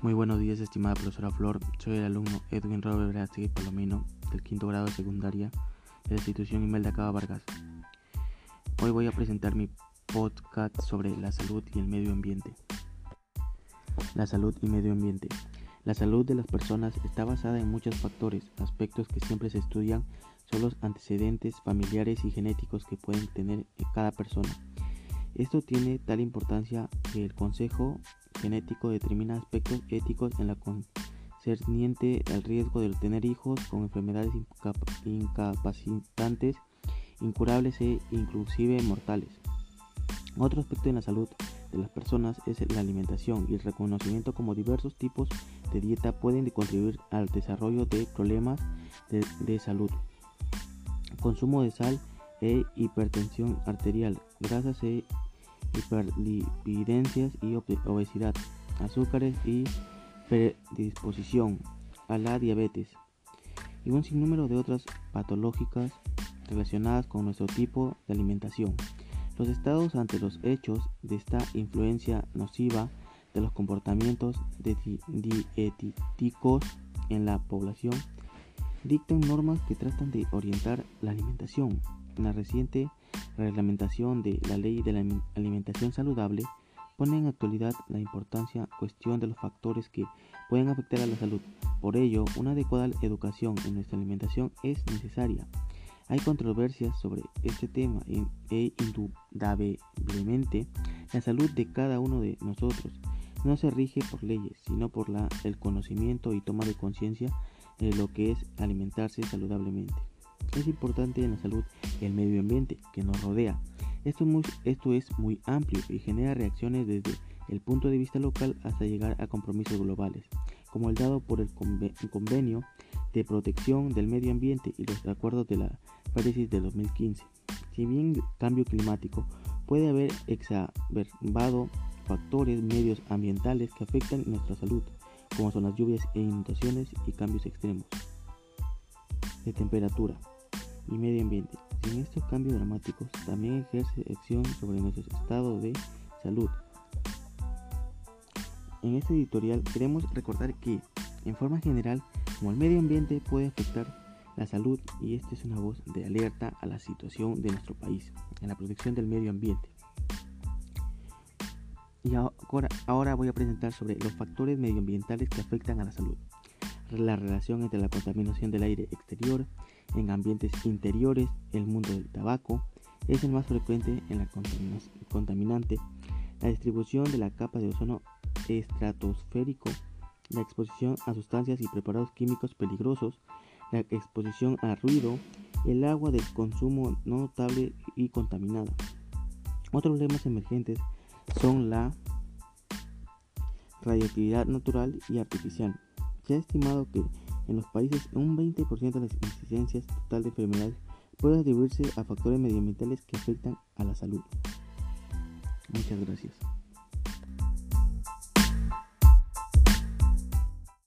Muy buenos días, estimada profesora Flor. Soy el alumno Edwin Robert Verástegui Palomino del quinto grado de secundaria de la institución Imelda Cava Vargas. Hoy voy a presentar mi podcast sobre la salud y el medio ambiente. La salud y medio ambiente. La salud de las personas está basada en muchos factores, aspectos que siempre se estudian son los antecedentes familiares y genéticos que pueden tener cada persona. Esto tiene tal importancia que el Consejo Genético determina aspectos éticos en la concerniente al riesgo de tener hijos con enfermedades incapacitantes, incurables e inclusive mortales. Otro aspecto en la salud de las personas es la alimentación y el reconocimiento como diversos tipos de dieta pueden contribuir al desarrollo de problemas de, de salud. Consumo de sal e hipertensión arterial, grasas e hiperlipidencias y obesidad, azúcares y predisposición a la diabetes y un sinnúmero de otras patológicas relacionadas con nuestro tipo de alimentación. Los estados ante los hechos de esta influencia nociva de los comportamientos dietéticos en la población dictan normas que tratan de orientar la alimentación. En la reciente reglamentación de la ley de la alimentación saludable pone en actualidad la importancia cuestión de los factores que pueden afectar a la salud. Por ello, una adecuada educación en nuestra alimentación es necesaria. Hay controversias sobre este tema e indudablemente la salud de cada uno de nosotros no se rige por leyes, sino por el conocimiento y toma de conciencia de lo que es alimentarse saludablemente. Es importante en la salud el medio ambiente que nos rodea. Esto es, muy, esto es muy amplio y genera reacciones desde el punto de vista local hasta llegar a compromisos globales, como el dado por el convenio de protección del medio ambiente y los acuerdos de la París de 2015. Si bien el cambio climático puede haber exacerbado factores medios ambientales que afectan nuestra salud, como son las lluvias e inundaciones y cambios extremos de temperatura y medio ambiente. Sin estos cambios dramáticos, también ejerce acción sobre nuestro estado de salud. En este editorial queremos recordar que, en forma general, como el medio ambiente puede afectar la salud y esta es una voz de alerta a la situación de nuestro país en la protección del medio ambiente. Y ahora, ahora voy a presentar sobre los factores medioambientales que afectan a la salud. La relación entre la contaminación del aire exterior, en ambientes interiores, el mundo del tabaco es el más frecuente en la contaminante, la distribución de la capa de ozono estratosférico, la exposición a sustancias y preparados químicos peligrosos, la exposición a ruido, el agua del consumo no notable y contaminada. Otros problemas emergentes son la radioactividad natural y artificial. Se ha estimado que en los países, un 20% de las incidencias total de enfermedades puede atribuirse a factores medioambientales que afectan a la salud. Muchas gracias.